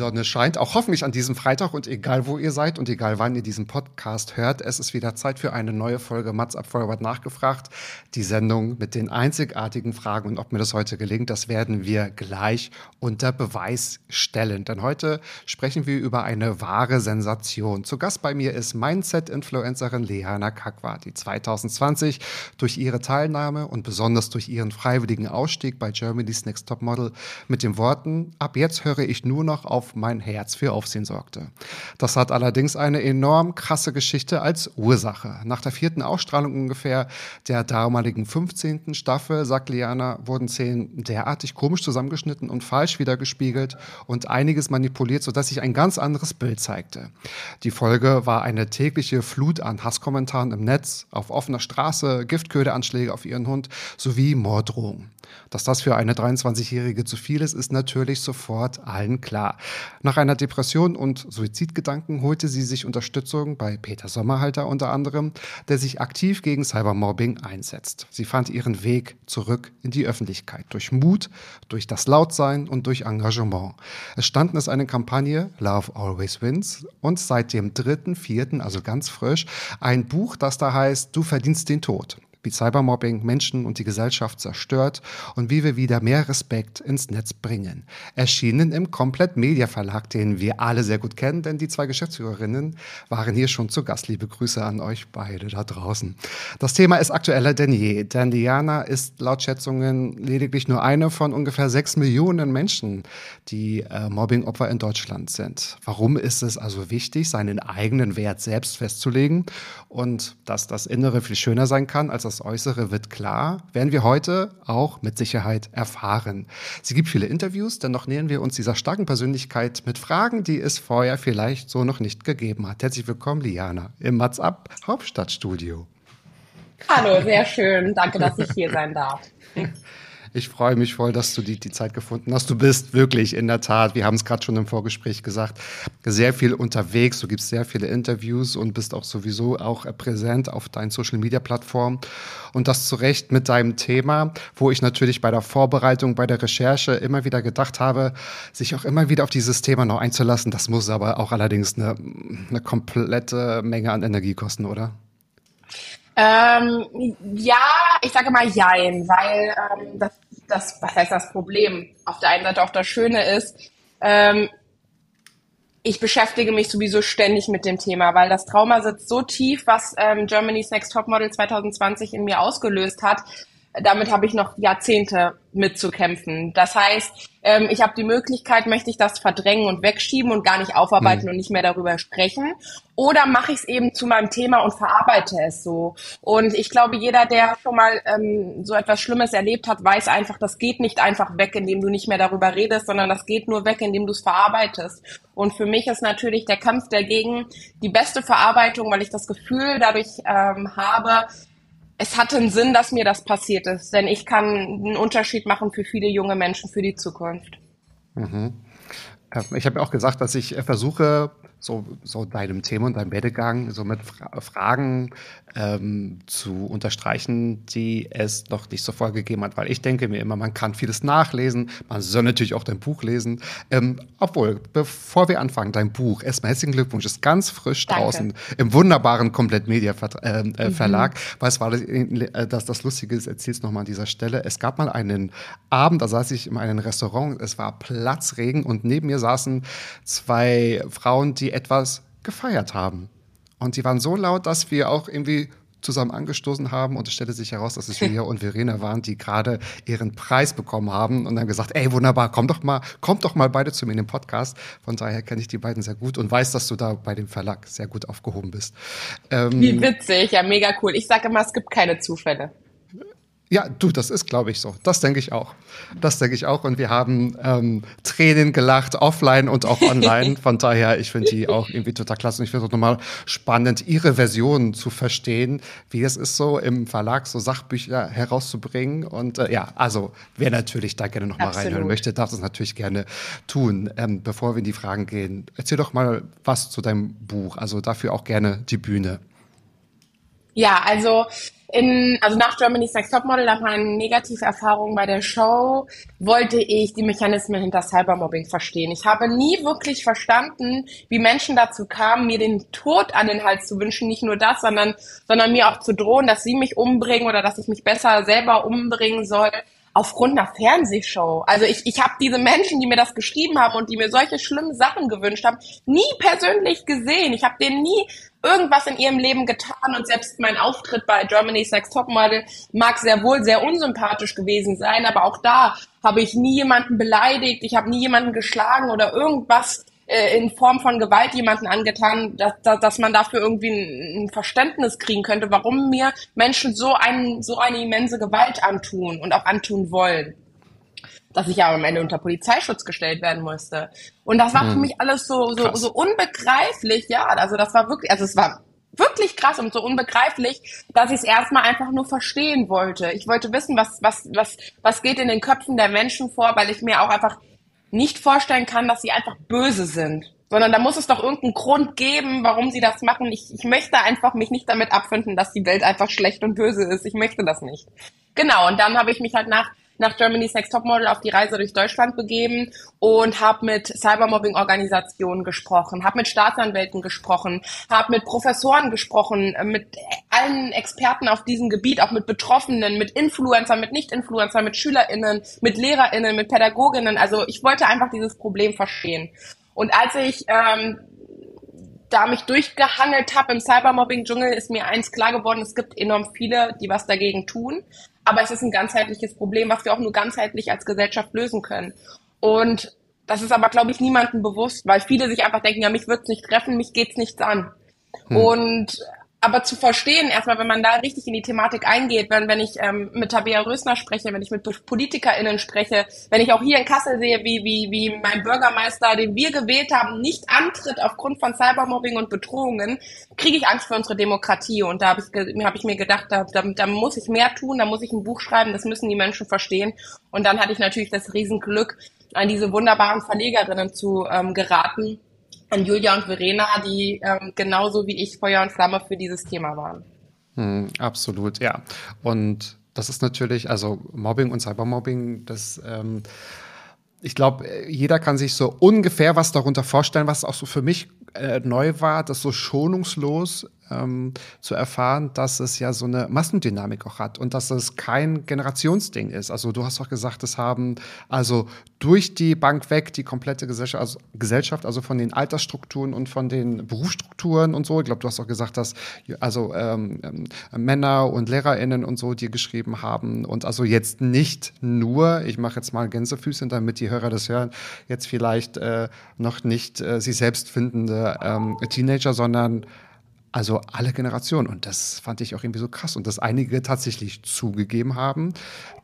Sonne scheint auch hoffentlich an diesem Freitag und egal wo ihr seid und egal wann ihr diesen Podcast hört, es ist wieder Zeit für eine neue Folge Mats ab Forward nachgefragt. Die Sendung mit den einzigartigen Fragen und ob mir das heute gelingt, das werden wir gleich unter Beweis stellen. Denn heute sprechen wir über eine wahre Sensation. Zu Gast bei mir ist Mindset-Influencerin Lehana Kakwa, die 2020 durch ihre Teilnahme und besonders durch ihren freiwilligen Ausstieg bei Germany's Next Top Model mit den Worten, ab jetzt höre ich nur noch auf mein Herz für Aufsehen sorgte. Das hat allerdings eine enorm krasse Geschichte als Ursache. Nach der vierten Ausstrahlung ungefähr der damaligen 15. Staffel, sagt Liana, wurden Szenen derartig komisch zusammengeschnitten und falsch wiedergespiegelt und einiges manipuliert, sodass sich ein ganz anderes Bild zeigte. Die Folge war eine tägliche Flut an Hasskommentaren im Netz, auf offener Straße, Giftköderanschläge auf ihren Hund sowie Morddrohungen. Dass das für eine 23-Jährige zu viel ist, ist natürlich sofort allen klar. Nach einer Depression und Suizidgedanken holte sie sich Unterstützung bei Peter Sommerhalter unter anderem, der sich aktiv gegen Cybermobbing einsetzt. Sie fand ihren Weg zurück in die Öffentlichkeit durch Mut, durch das Lautsein und durch Engagement. Es standen es eine Kampagne Love Always Wins und seit dem 3.4., also ganz frisch, ein Buch, das da heißt Du verdienst den Tod wie Cybermobbing Menschen und die Gesellschaft zerstört und wie wir wieder mehr Respekt ins Netz bringen. Erschienen im Komplett Media Verlag, den wir alle sehr gut kennen, denn die zwei Geschäftsführerinnen waren hier schon zu Gast. Liebe Grüße an euch beide da draußen. Das Thema ist aktueller denn je, denn Diana ist laut Schätzungen lediglich nur eine von ungefähr sechs Millionen Menschen, die äh, Mobbingopfer in Deutschland sind. Warum ist es also wichtig, seinen eigenen Wert selbst festzulegen und dass das Innere viel schöner sein kann als das Äußere wird klar, werden wir heute auch mit Sicherheit erfahren. Sie gibt viele Interviews, dennoch nähern wir uns dieser starken Persönlichkeit mit Fragen, die es vorher vielleicht so noch nicht gegeben hat. Herzlich willkommen, Liana, im Mats Up Hauptstadtstudio. Hallo, sehr schön. Danke, dass ich hier sein darf. Ich freue mich voll, dass du die, die Zeit gefunden hast. Du bist wirklich in der Tat, wir haben es gerade schon im Vorgespräch gesagt, sehr viel unterwegs. Du gibst sehr viele Interviews und bist auch sowieso auch präsent auf deinen Social Media Plattformen. Und das zu Recht mit deinem Thema, wo ich natürlich bei der Vorbereitung, bei der Recherche immer wieder gedacht habe, sich auch immer wieder auf dieses Thema noch einzulassen. Das muss aber auch allerdings eine, eine komplette Menge an Energie kosten, oder? Ähm, ja, ich sage mal jein, weil ähm, das, das, was heißt das Problem? Auf der einen Seite auch das Schöne ist, ähm, ich beschäftige mich sowieso ständig mit dem Thema, weil das Trauma sitzt so tief, was ähm, Germany's Next Topmodel 2020 in mir ausgelöst hat. Damit habe ich noch Jahrzehnte mitzukämpfen. Das heißt, ähm, ich habe die Möglichkeit, möchte ich das verdrängen und wegschieben und gar nicht aufarbeiten Mhm. und nicht mehr darüber sprechen. Oder mache ich es eben zu meinem Thema und verarbeite es so. Und ich glaube, jeder, der schon mal ähm, so etwas Schlimmes erlebt hat, weiß einfach, das geht nicht einfach weg, indem du nicht mehr darüber redest, sondern das geht nur weg, indem du es verarbeitest. Und für mich ist natürlich der Kampf dagegen die beste Verarbeitung, weil ich das Gefühl dadurch ähm, habe, es hatte einen Sinn, dass mir das passiert ist, denn ich kann einen Unterschied machen für viele junge Menschen für die Zukunft. Mhm. Äh, Ich habe ja auch gesagt, dass ich äh, versuche, so, so deinem Thema und deinem Werdegang so mit Fra Fragen ähm, zu unterstreichen, die es noch nicht so vorgegeben hat, weil ich denke mir immer, man kann vieles nachlesen, man soll natürlich auch dein Buch lesen. Ähm, obwohl, bevor wir anfangen, dein Buch, erstmal herzlichen Glückwunsch, ist ganz frisch Danke. draußen im wunderbaren Komplett Media ähm, äh, Mhm. Verlag. Was war das, äh, das, das Lustige ist, erzähl's nochmal an dieser Stelle. Es gab mal einen Abend, da saß ich in einem Restaurant, es war Platzregen und neben mir saßen zwei Frauen, die etwas gefeiert haben. Und die waren so laut, dass wir auch irgendwie zusammen angestoßen haben und es stellte sich heraus, dass es Julia und Verena waren, die gerade ihren Preis bekommen haben und dann gesagt, ey, wunderbar, komm doch mal, kommt doch mal beide zu mir in den Podcast. Von daher kenne ich die beiden sehr gut und weiß, dass du da bei dem Verlag sehr gut aufgehoben bist. Ähm, Wie witzig, ja, mega cool. Ich sage immer, es gibt keine Zufälle. Ja, du, das ist, glaube ich, so. Das denke ich auch. Das denke ich auch. Und wir haben ähm, Tränen gelacht, offline und auch online. Von daher, ich finde die auch irgendwie total klasse. Und ich finde es auch nochmal spannend, ihre Version zu verstehen, wie es ist, so im Verlag so Sachbücher herauszubringen. Und äh, ja, also wer natürlich da gerne nochmal reinhören möchte, darf das natürlich gerne tun. Ähm, bevor wir in die Fragen gehen, erzähl doch mal was zu deinem Buch. Also dafür auch gerne die Bühne. Ja, also in, also nach Germany's Next Topmodel, nach meinen negativen Erfahrungen bei der Show, wollte ich die Mechanismen hinter Cybermobbing verstehen. Ich habe nie wirklich verstanden, wie Menschen dazu kamen, mir den Tod an den Hals zu wünschen. Nicht nur das, sondern, sondern mir auch zu drohen, dass sie mich umbringen oder dass ich mich besser selber umbringen soll aufgrund einer Fernsehshow. Also ich, ich habe diese Menschen, die mir das geschrieben haben und die mir solche schlimmen Sachen gewünscht haben, nie persönlich gesehen. Ich habe denen nie irgendwas in ihrem Leben getan und selbst mein Auftritt bei Germany's Next Topmodel mag sehr wohl sehr unsympathisch gewesen sein, aber auch da habe ich nie jemanden beleidigt, ich habe nie jemanden geschlagen oder irgendwas äh, in Form von Gewalt jemanden angetan, dass, dass, dass man dafür irgendwie ein, ein Verständnis kriegen könnte, warum mir Menschen so, ein, so eine immense Gewalt antun und auch antun wollen dass ich ja am Ende unter Polizeischutz gestellt werden musste. Und das war hm. für mich alles so, so, so unbegreiflich, ja. Also das war wirklich, also es war wirklich krass und so unbegreiflich, dass ich es erstmal einfach nur verstehen wollte. Ich wollte wissen, was, was, was, was geht in den Köpfen der Menschen vor, weil ich mir auch einfach nicht vorstellen kann, dass sie einfach böse sind. Sondern da muss es doch irgendeinen Grund geben, warum sie das machen. Ich, ich möchte einfach mich nicht damit abfinden, dass die Welt einfach schlecht und böse ist. Ich möchte das nicht. Genau, und dann habe ich mich halt nach nach Germany's Next Topmodel auf die Reise durch Deutschland begeben und habe mit Cybermobbing-Organisationen gesprochen, habe mit Staatsanwälten gesprochen, habe mit Professoren gesprochen, äh, mit allen Experten auf diesem Gebiet, auch mit Betroffenen, mit Influencern, mit Nicht-Influencern, mit SchülerInnen, mit LehrerInnen, mit Pädagoginnen. Also ich wollte einfach dieses Problem verstehen. Und als ich ähm, da mich durchgehangelt habe im Cybermobbing-Dschungel, ist mir eins klar geworden, es gibt enorm viele, die was dagegen tun. Aber es ist ein ganzheitliches Problem, was wir auch nur ganzheitlich als Gesellschaft lösen können. Und das ist aber, glaube ich, niemandem bewusst, weil viele sich einfach denken, ja, mich wird's nicht treffen, mich geht's nichts an. Hm. Und aber zu verstehen, erstmal, wenn man da richtig in die Thematik eingeht, wenn, wenn ich ähm, mit Tabea Rösner spreche, wenn ich mit PolitikerInnen spreche, wenn ich auch hier in Kassel sehe, wie, wie, wie mein Bürgermeister, den wir gewählt haben, nicht antritt aufgrund von Cybermobbing und Bedrohungen, kriege ich Angst für unsere Demokratie. Und da habe ich, hab ich mir gedacht, da, da, da muss ich mehr tun, da muss ich ein Buch schreiben, das müssen die Menschen verstehen. Und dann hatte ich natürlich das Riesenglück, an diese wunderbaren Verlegerinnen zu ähm, geraten, an Julia und Verena, die ähm, genauso wie ich Feuer und Flamme für dieses Thema waren. Hm, absolut, ja. Und das ist natürlich, also Mobbing und Cybermobbing, das ähm, ich glaube, jeder kann sich so ungefähr was darunter vorstellen, was auch so für mich äh, neu war, das so schonungslos ähm, zu erfahren, dass es ja so eine Massendynamik auch hat und dass es kein Generationsding ist. Also du hast auch gesagt, es haben also durch die Bank weg die komplette Gesellschaft, also, Gesellschaft, also von den Altersstrukturen und von den Berufsstrukturen und so. Ich glaube, du hast auch gesagt, dass also ähm, ähm, Männer und LehrerInnen und so dir geschrieben haben und also jetzt nicht nur, ich mache jetzt mal Gänsefüßchen, damit die Hörer das hören, jetzt vielleicht äh, noch nicht äh, sie selbst findende ähm, Teenager, sondern also alle Generationen. Und das fand ich auch irgendwie so krass. Und dass einige tatsächlich zugegeben haben,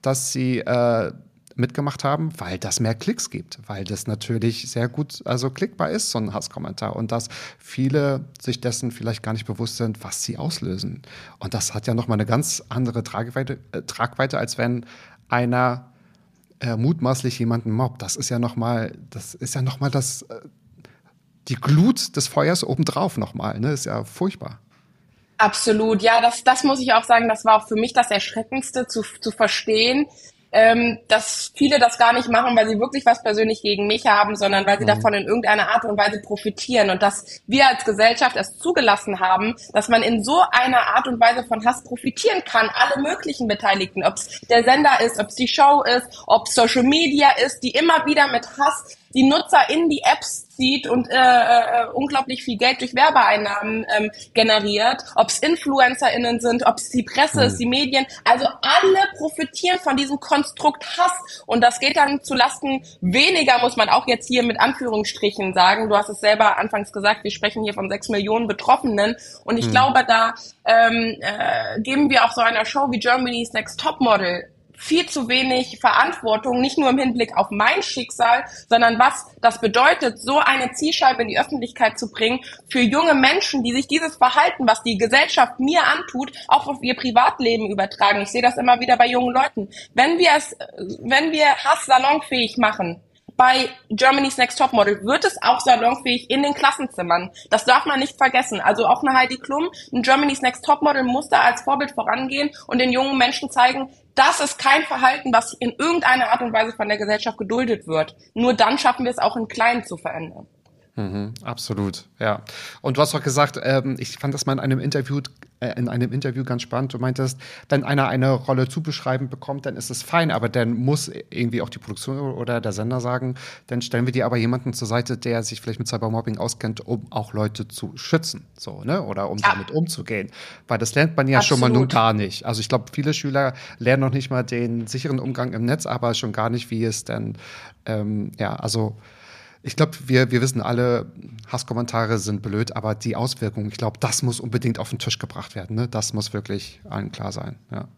dass sie äh, mitgemacht haben, weil das mehr Klicks gibt, weil das natürlich sehr gut also klickbar ist, so ein Hasskommentar. Und dass viele sich dessen vielleicht gar nicht bewusst sind, was sie auslösen. Und das hat ja nochmal eine ganz andere Tragweite, äh, Tragweite als wenn einer äh, mutmaßlich jemanden mobbt. Das ist ja nochmal, das ist ja nochmal das. Äh, die Glut des Feuers obendrauf nochmal. Ne? Ist ja furchtbar. Absolut, ja, das, das muss ich auch sagen, das war auch für mich das Erschreckendste zu, zu verstehen, ähm, dass viele das gar nicht machen, weil sie wirklich was persönlich gegen mich haben, sondern weil sie mhm. davon in irgendeiner Art und Weise profitieren und dass wir als Gesellschaft es zugelassen haben, dass man in so einer Art und Weise von Hass profitieren kann. Alle möglichen Beteiligten, ob es der Sender ist, ob es die Show ist, ob Social Media ist, die immer wieder mit Hass die Nutzer in die Apps zieht und äh, äh, unglaublich viel Geld durch Werbeeinnahmen ähm, generiert, ob es InfluencerInnen sind, ob es die Presse ist, die Medien, also alle profitieren von diesem Konstrukt Hass. Und das geht dann zu Lasten weniger, muss man auch jetzt hier mit Anführungsstrichen sagen. Du hast es selber anfangs gesagt, wir sprechen hier von sechs Millionen Betroffenen. Und ich mhm. glaube, da ähm, äh, geben wir auch so einer Show wie Germany's Next Topmodel viel zu wenig Verantwortung, nicht nur im Hinblick auf mein Schicksal, sondern was das bedeutet, so eine Zielscheibe in die Öffentlichkeit zu bringen für junge Menschen, die sich dieses Verhalten, was die Gesellschaft mir antut, auch auf ihr Privatleben übertragen. Ich sehe das immer wieder bei jungen Leuten. Wenn wir es, wenn wir Hass salonfähig machen, bei Germany's Next Topmodel wird es auch salonfähig in den Klassenzimmern. Das darf man nicht vergessen. Also auch eine Heidi Klum, ein Germany's Next Topmodel muss da als Vorbild vorangehen und den jungen Menschen zeigen, das ist kein Verhalten, was in irgendeiner Art und Weise von der Gesellschaft geduldet wird. Nur dann schaffen wir es auch in Kleinen zu verändern. Mhm, absolut, ja. Und du hast auch gesagt, ähm, ich fand das mal in einem Interview, äh, in einem Interview ganz spannend. Du meintest, wenn einer eine Rolle zubeschreiben bekommt, dann ist es fein, aber dann muss irgendwie auch die Produktion oder der Sender sagen, dann stellen wir dir aber jemanden zur Seite, der sich vielleicht mit Cybermobbing auskennt, um auch Leute zu schützen, so, ne? Oder um ja. damit umzugehen. Weil das lernt man ja Absolut. schon mal nun gar nicht. Also ich glaube, viele Schüler lernen noch nicht mal den sicheren Umgang im Netz, aber schon gar nicht, wie es denn, ähm, ja, also ich glaube, wir, wir wissen alle, Hasskommentare sind blöd, aber die Auswirkungen, ich glaube, das muss unbedingt auf den Tisch gebracht werden. Ne? Das muss wirklich allen klar sein. Ja.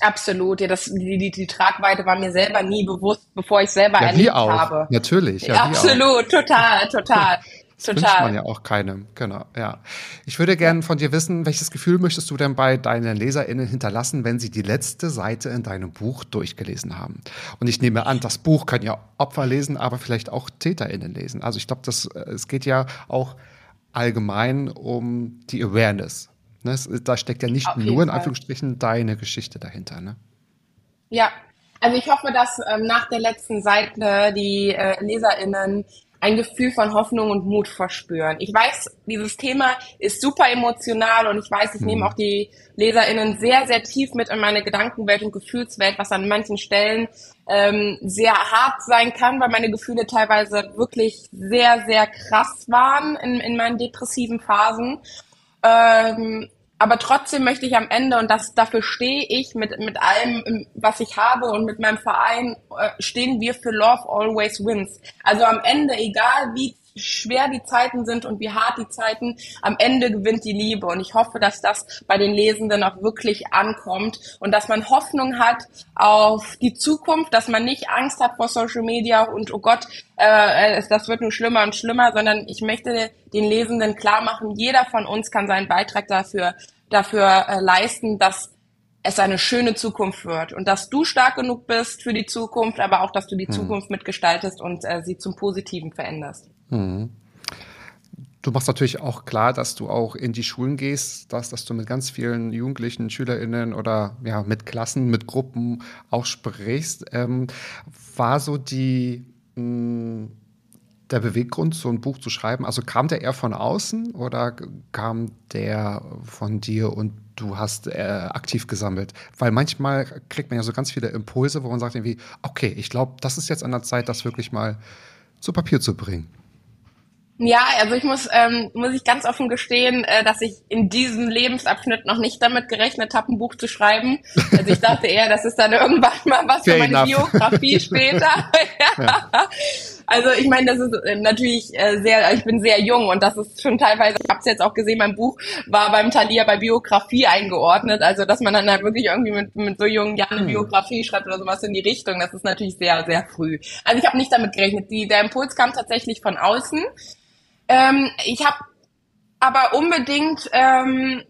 Absolut, ja, das, die, die, die Tragweite war mir selber nie bewusst, bevor ich selber ja, erlebt auch. habe. Natürlich, ja, Absolut, total, total. Total. wünscht man ja auch keinem. Genau, ja. Ich würde gerne von dir wissen, welches Gefühl möchtest du denn bei deinen LeserInnen hinterlassen, wenn sie die letzte Seite in deinem Buch durchgelesen haben? Und ich nehme an, das Buch können ja Opfer lesen, aber vielleicht auch TäterInnen lesen. Also ich glaube, äh, es geht ja auch allgemein um die Awareness. Ne? Da steckt ja nicht Auf nur in Anführungsstrichen deine Geschichte dahinter. Ne? Ja, also ich hoffe, dass ähm, nach der letzten Seite die äh, LeserInnen ein Gefühl von Hoffnung und Mut verspüren. Ich weiß, dieses Thema ist super emotional und ich weiß, ich mhm. nehme auch die LeserInnen sehr, sehr tief mit in meine Gedankenwelt und Gefühlswelt, was an manchen Stellen ähm, sehr hart sein kann, weil meine Gefühle teilweise wirklich sehr, sehr krass waren in, in meinen depressiven Phasen. Ähm, aber trotzdem möchte ich am Ende, und das, dafür stehe ich mit, mit allem, was ich habe und mit meinem Verein, äh, stehen wir für Love Always Wins. Also am Ende, egal wie schwer die Zeiten sind und wie hart die Zeiten, am Ende gewinnt die Liebe. Und ich hoffe, dass das bei den Lesenden auch wirklich ankommt und dass man Hoffnung hat auf die Zukunft, dass man nicht Angst hat vor Social Media und oh Gott, äh, das wird nur schlimmer und schlimmer, sondern ich möchte den Lesenden klar machen, jeder von uns kann seinen Beitrag dafür, dafür äh, leisten, dass es eine schöne Zukunft wird und dass du stark genug bist für die Zukunft, aber auch, dass du die hm. Zukunft mitgestaltest und äh, sie zum Positiven veränderst. Mhm. Du machst natürlich auch klar, dass du auch in die Schulen gehst, dass, dass du mit ganz vielen Jugendlichen, SchülerInnen oder ja, mit Klassen, mit Gruppen auch sprichst. Ähm, war so die, mh, hm, der Beweggrund, so ein Buch zu schreiben? Also kam der eher von außen oder kam der von dir und du hast äh, aktiv gesammelt? Weil manchmal kriegt man ja so ganz viele Impulse, wo man sagt irgendwie, okay, ich glaube, das ist jetzt an der Zeit, das wirklich mal zu Papier zu bringen. Ja, also ich muss, ähm, muss ich ganz offen gestehen, äh, dass ich in diesem Lebensabschnitt noch nicht damit gerechnet habe, ein Buch zu schreiben. Also ich dachte eher, das ist dann irgendwann mal was Fair für meine enough. Biografie später. ja. Also ich meine, das ist äh, natürlich äh, sehr, ich bin sehr jung und das ist schon teilweise, ich habe es jetzt auch gesehen, mein Buch war beim Thalia bei Biografie eingeordnet. Also dass man dann halt wirklich irgendwie mit, mit so jungen Jahren eine hm. Biografie schreibt oder sowas in die Richtung, das ist natürlich sehr, sehr früh. Also ich habe nicht damit gerechnet. Die, der Impuls kam tatsächlich von außen. Ähm, ich habe aber unbedingt ähm,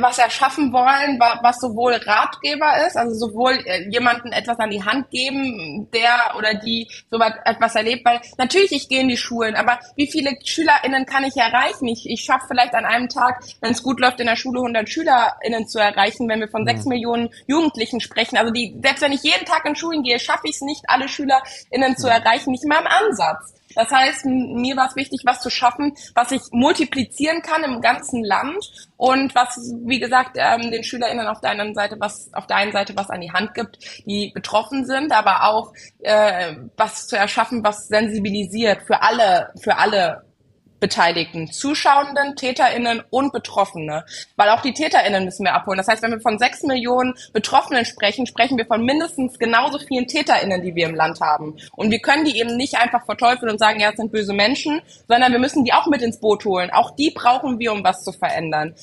was erschaffen wollen, was sowohl Ratgeber ist, also sowohl äh, jemanden etwas an die Hand geben, der oder die so etwas erlebt, weil natürlich ich gehe in die Schulen, aber wie viele SchülerInnen kann ich erreichen? Ich, ich schaffe vielleicht an einem Tag, wenn es gut läuft, in der Schule 100 SchülerInnen zu erreichen, wenn wir von sechs mhm. Millionen Jugendlichen sprechen. Also die, selbst wenn ich jeden Tag in Schulen gehe, schaffe ich es nicht, alle SchülerInnen zu erreichen, nicht mal im Ansatz. Das heißt, mir war es wichtig, was zu schaffen, was ich multiplizieren kann im ganzen Land und was, wie gesagt, ähm, den SchülerInnen auf der einen Seite was, auf der einen Seite was an die Hand gibt, die betroffen sind, aber auch äh, was zu erschaffen, was sensibilisiert für alle, für alle Beteiligten, Zuschauenden, TäterInnen und Betroffene. Weil auch die TäterInnen müssen wir abholen. Das heißt, wenn wir von sechs Millionen Betroffenen sprechen, sprechen wir von mindestens genauso vielen TäterInnen, die wir im Land haben. Und wir können die eben nicht einfach verteufeln und sagen, ja, es sind böse Menschen, sondern wir müssen die auch mit ins Boot holen. Auch die brauchen wir, um was zu verändern.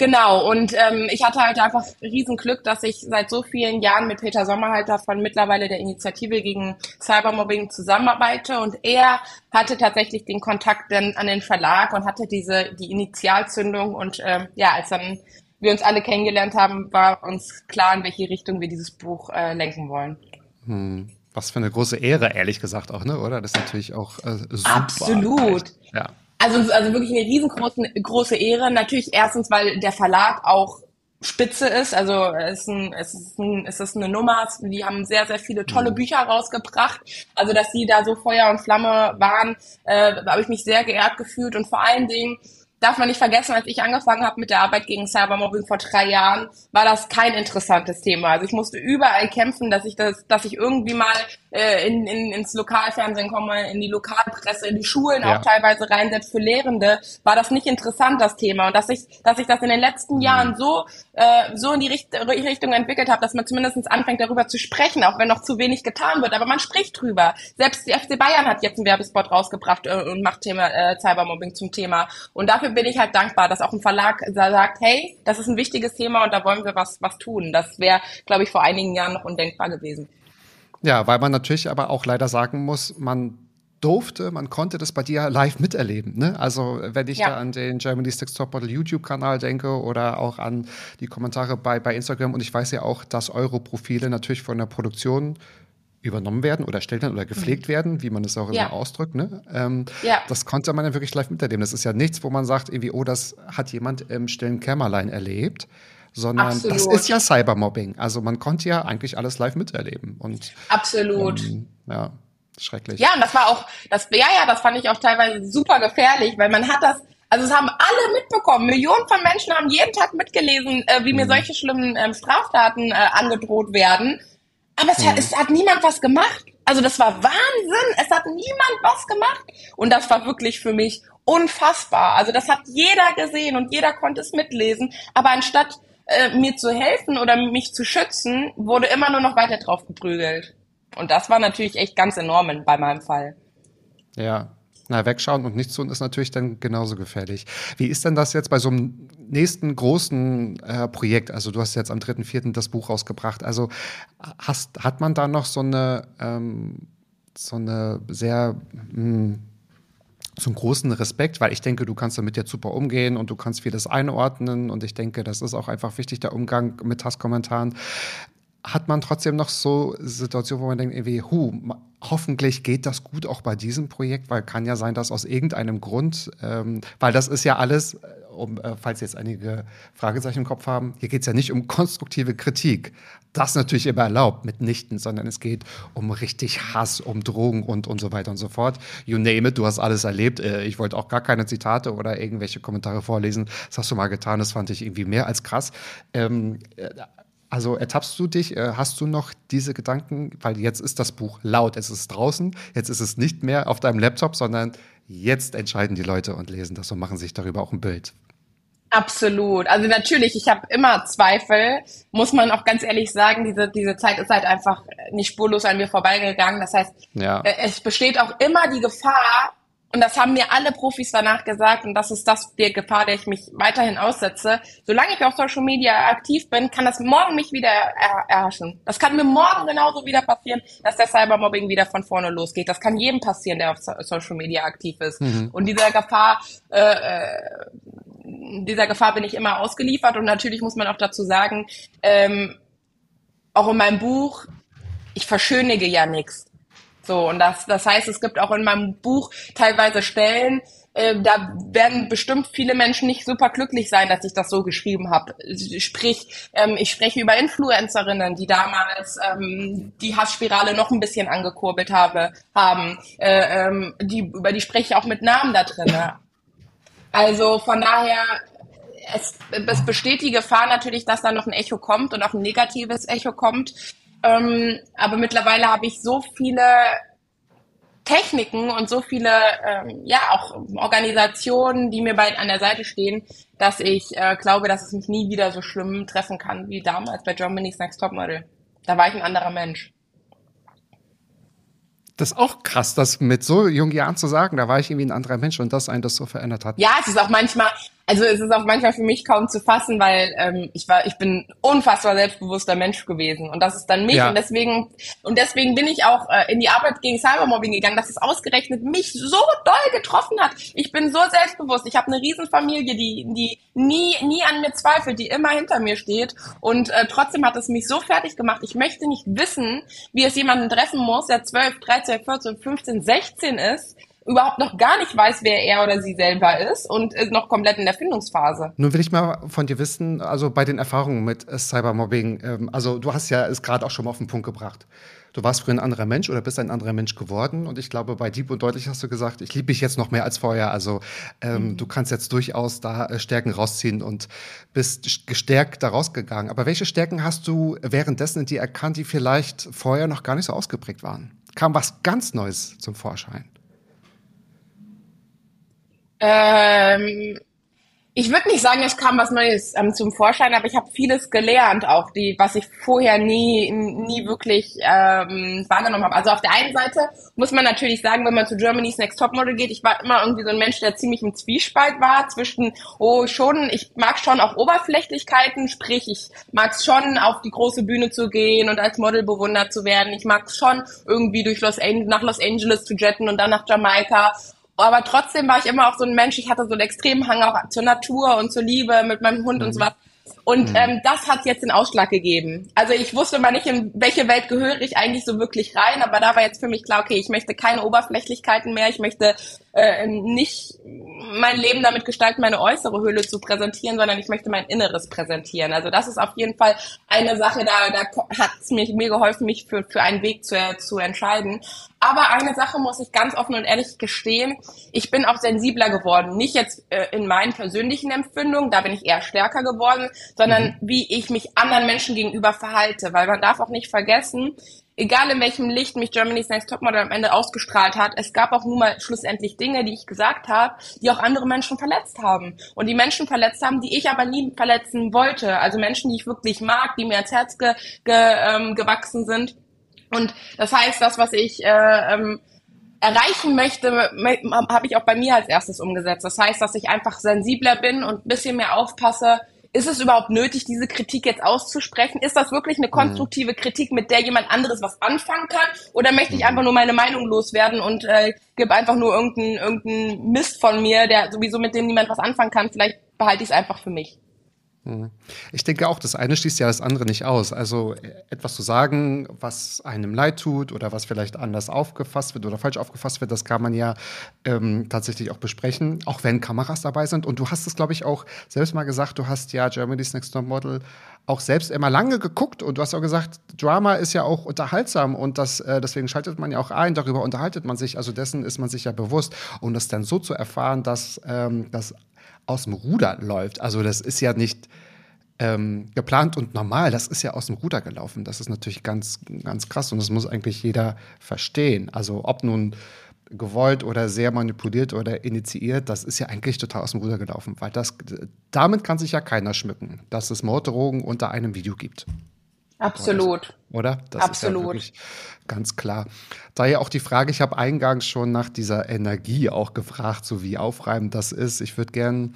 Genau, und ähm, ich hatte halt einfach Riesenglück, dass ich seit so vielen Jahren mit Peter Sommerhalter von mittlerweile der Initiative gegen Cybermobbing zusammenarbeite und er hatte tatsächlich den Kontakt dann an den Verlag und hatte diese die Initialzündung und ähm, ja, als dann wir uns alle kennengelernt haben, war uns klar, in welche Richtung wir dieses Buch äh, lenken wollen. Hm. Was für eine große Ehre, ehrlich gesagt auch, ne? Oder? Das ist natürlich auch äh, super. Absolut. Ja. Also, also wirklich eine riesengroße große Ehre. Natürlich erstens, weil der Verlag auch spitze ist. Also es ist, ein, es, ist ein, es ist eine Nummer. Die haben sehr, sehr viele tolle mhm. Bücher rausgebracht. Also dass sie da so Feuer und Flamme waren, äh, habe ich mich sehr geehrt gefühlt. Und vor allen Dingen darf man nicht vergessen, als ich angefangen habe mit der Arbeit gegen Cybermobbing vor drei Jahren, war das kein interessantes Thema. Also ich musste überall kämpfen, dass ich das, dass ich irgendwie mal äh, in, in, ins Lokalfernsehen komme, in die Lokalpresse, in die Schulen ja. auch teilweise rein, selbst für Lehrende, war das nicht interessant, das Thema. Und dass ich, dass ich das in den letzten mhm. Jahren so, äh, so in die Richt Richtung entwickelt habe, dass man zumindest anfängt, darüber zu sprechen, auch wenn noch zu wenig getan wird. Aber man spricht drüber. Selbst die FC Bayern hat jetzt einen Werbespot rausgebracht äh, und macht Thema äh, Cybermobbing zum Thema. Und dafür bin ich halt dankbar, dass auch ein Verlag sagt, hey, das ist ein wichtiges Thema und da wollen wir was, was tun. Das wäre, glaube ich, vor einigen Jahren noch undenkbar gewesen. Ja, weil man natürlich aber auch leider sagen muss, man durfte, man konnte das bei dir live miterleben. Ne? Also wenn ich ja. da an den Germany's Next Top Model YouTube-Kanal denke oder auch an die Kommentare bei, bei Instagram und ich weiß ja auch, dass eure Profile natürlich von der Produktion übernommen werden oder erstellt werden oder gepflegt mhm. werden, wie man es auch ja. immer ausdrückt. Ne? Ähm, ja. Das konnte man ja wirklich live miterleben. Das ist ja nichts, wo man sagt, irgendwie, oh, das hat jemand im stillen Kämmerlein erlebt, sondern Absolut. das ist ja Cybermobbing. Also man konnte ja eigentlich alles live miterleben. Und, Absolut. Ähm, ja, schrecklich. Ja, und das war auch, das, ja, ja, das fand ich auch teilweise super gefährlich, weil man hat das, also es haben alle mitbekommen. Millionen von Menschen haben jeden Tag mitgelesen, äh, wie mhm. mir solche schlimmen ähm, Straftaten äh, angedroht werden. Aber es, mhm. hat, es hat niemand was gemacht. Also das war Wahnsinn. Es hat niemand was gemacht. Und das war wirklich für mich unfassbar. Also das hat jeder gesehen und jeder konnte es mitlesen. Aber anstatt äh, mir zu helfen oder mich zu schützen, wurde immer nur noch weiter drauf geprügelt. Und das war natürlich echt ganz enorm bei meinem Fall. Ja, na, wegschauen und nichts tun ist natürlich dann genauso gefährlich. Wie ist denn das jetzt bei so einem nächsten großen äh, Projekt? Also du hast jetzt am 3.4. das Buch rausgebracht. Also hast, hat man da noch so eine, ähm, so eine sehr mh, einen großen Respekt, weil ich denke, du kannst damit jetzt super umgehen und du kannst vieles einordnen und ich denke, das ist auch einfach wichtig, der Umgang mit Hasskommentaren. Hat man trotzdem noch so Situationen, wo man denkt, irgendwie, hu, hoffentlich geht das gut auch bei diesem Projekt, weil kann ja sein, dass aus irgendeinem Grund, ähm, weil das ist ja alles, um, äh, falls jetzt einige Fragezeichen im Kopf haben, hier geht es ja nicht um konstruktive Kritik. Das natürlich immer erlaubt, mitnichten, sondern es geht um richtig Hass, um Drogen und, und so weiter und so fort. You name it, du hast alles erlebt. Äh, ich wollte auch gar keine Zitate oder irgendwelche Kommentare vorlesen. Das hast du mal getan, das fand ich irgendwie mehr als krass. Ähm, äh, also ertappst du dich, äh, hast du noch diese Gedanken, weil jetzt ist das Buch laut, es ist draußen, jetzt ist es nicht mehr auf deinem Laptop, sondern jetzt entscheiden die Leute und lesen das und machen sich darüber auch ein Bild. Absolut. Also natürlich, ich habe immer Zweifel, muss man auch ganz ehrlich sagen, diese, diese Zeit ist halt einfach nicht spurlos an mir vorbeigegangen. Das heißt, ja. Äh, es besteht auch immer die Gefahr, und das haben mir alle Profis danach gesagt, und das ist das die Gefahr, der ich mich weiterhin aussetze. Solange ich auf Social Media aktiv bin, kann das morgen mich wieder er erhaschen. Das kann mir morgen genauso wieder passieren, dass der Cybermobbing wieder von vorne losgeht. Das kann jedem passieren, der auf Social Media aktiv ist. Mhm. Und dieser Gefahr äh, äh dieser Gefahr bin ich immer ausgeliefert und natürlich muss man auch dazu sagen, ähm, auch in meinem Buch, ich verschönige ja nichts. So, und das, das heißt, es gibt auch in meinem Buch teilweise Stellen, äh, da werden bestimmt viele Menschen nicht super glücklich sein, dass ich das so geschrieben habe. Sprich, ähm, ich spreche über Influencerinnen, die damals ähm, die Hassspirale noch ein bisschen angekurbelt habe, haben. Äh, ähm, die, über die spreche ich auch mit Namen da drin. Also von daher, es, es besteht die Gefahr natürlich, dass da noch ein Echo kommt und auch ein negatives Echo kommt. Ähm, aber mittlerweile habe ich so viele Techniken und so viele, ähm, ja, auch Organisationen, die mir bald an der Seite stehen, dass ich äh, glaube, dass es mich nie wieder so schlimm treffen kann wie damals bei Germany's Next Topmodel. Da war ich ein anderer Mensch. Das ist auch krass, das mit so jungen Jahren zu sagen, da war ich irgendwie ein anderer Mensch und das einen das so verändert hat. Ja, es ist auch manchmal, also es ist auch manchmal für mich kaum zu fassen, weil ähm, ich war, ich bin unfassbar selbstbewusster Mensch gewesen und das ist dann mich ja. und deswegen und deswegen bin ich auch äh, in die Arbeit gegen Cybermobbing gegangen, dass es ausgerechnet mich so doll getroffen hat. Ich bin so selbstbewusst, ich habe eine Riesenfamilie, die die nie nie an mir zweifelt, die immer hinter mir steht und äh, trotzdem hat es mich so fertig gemacht. Ich möchte nicht wissen, wie es jemanden treffen muss, der 12, 13, 14, 15, 16 ist überhaupt noch gar nicht weiß, wer er oder sie selber ist und ist noch komplett in der Findungsphase. Nun will ich mal von dir wissen, also bei den Erfahrungen mit äh, Cybermobbing, ähm, also du hast ja es gerade auch schon mal auf den Punkt gebracht. Du warst früher ein anderer Mensch oder bist ein anderer Mensch geworden. Und ich glaube, bei Dieb und Deutlich hast du gesagt, ich liebe dich jetzt noch mehr als vorher. Also ähm, mhm. du kannst jetzt durchaus da äh, Stärken rausziehen und bist gestärkt da rausgegangen. Aber welche Stärken hast du währenddessen in dir erkannt, die vielleicht vorher noch gar nicht so ausgeprägt waren? Kam was ganz Neues zum Vorschein? Ähm, ich würde nicht sagen, es kam was Neues ähm, zum Vorschein, aber ich habe vieles gelernt, auch die, was ich vorher nie, nie wirklich ähm, wahrgenommen habe. Also auf der einen Seite muss man natürlich sagen, wenn man zu Germany's Next Topmodel geht, ich war immer irgendwie so ein Mensch, der ziemlich im Zwiespalt war zwischen, oh schon, ich mag schon auch Oberflächlichkeiten, sprich, ich mag schon, auf die große Bühne zu gehen und als Model bewundert zu werden. Ich mag es schon, irgendwie durch Los Angeles, nach Los Angeles zu jetten und dann nach Jamaika aber trotzdem war ich immer auch so ein Mensch, ich hatte so einen extremen Hang auch zur Natur und zur Liebe mit meinem Hund mhm. und so was. Und mhm. ähm, das hat jetzt den Ausschlag gegeben. Also ich wusste mal nicht, in welche Welt gehöre ich eigentlich so wirklich rein, aber da war jetzt für mich klar, okay, ich möchte keine Oberflächlichkeiten mehr, ich möchte äh, nicht mein Leben damit gestalten, meine äußere Hülle zu präsentieren, sondern ich möchte mein Inneres präsentieren. Also das ist auf jeden Fall eine Sache, da, da hat es mir, mir geholfen, mich für, für einen Weg zu, zu entscheiden. Aber eine Sache muss ich ganz offen und ehrlich gestehen, ich bin auch sensibler geworden. Nicht jetzt äh, in meinen persönlichen Empfindungen, da bin ich eher stärker geworden, sondern mhm. wie ich mich anderen Menschen gegenüber verhalte. Weil man darf auch nicht vergessen, egal in welchem Licht mich Germany's Next Topmodel am Ende ausgestrahlt hat, es gab auch nun mal schlussendlich Dinge, die ich gesagt habe, die auch andere Menschen verletzt haben. Und die Menschen verletzt haben, die ich aber nie verletzen wollte. Also Menschen, die ich wirklich mag, die mir ans Herz ge, ge, ähm, gewachsen sind. Und das heißt, das, was ich äh, ähm, erreichen möchte, habe ich auch bei mir als erstes umgesetzt. Das heißt, dass ich einfach sensibler bin und ein bisschen mehr aufpasse, ist es überhaupt nötig, diese Kritik jetzt auszusprechen? Ist das wirklich eine mhm. konstruktive Kritik, mit der jemand anderes was anfangen kann? Oder möchte ich mhm. einfach nur meine Meinung loswerden und äh, gebe einfach nur irgendeinen irgendein Mist von mir, der sowieso mit dem niemand was anfangen kann? Vielleicht behalte ich es einfach für mich. Mhm. Ich denke auch, das eine schließt ja das andere nicht aus. Also äh, etwas zu sagen, was einem leid tut oder was vielleicht anders aufgefasst wird oder falsch aufgefasst wird, das kann man ja ähm, tatsächlich auch besprechen, auch wenn Kameras dabei sind. Und du hast es, glaube ich, auch selbst mal gesagt, du hast ja Germany's Next Top Model auch selbst immer lange geguckt und du hast auch gesagt, Drama ist ja auch unterhaltsam und das, äh, deswegen schaltet man ja auch ein, darüber unterhaltet man sich, also dessen ist man sich ja bewusst. Und das dann so zu erfahren, dass ähm, das aus dem Ruder läuft. Also das ist ja nicht ähm, geplant und normal, das ist ja aus dem Ruder gelaufen. Das ist natürlich ganz, ganz krass und das muss eigentlich jeder verstehen. Also ob nun gewollt oder sehr manipuliert oder initiiert, das ist ja eigentlich total aus dem Ruder gelaufen, weil das, damit kann sich ja keiner schmücken, dass es Morddrohungen unter einem Video gibt. Absolut. Oder? Das Absolut. ist ja ganz klar. Daher auch die Frage, ich habe eingangs schon nach dieser Energie auch gefragt, so wie aufreibend das ist. Ich würde gerne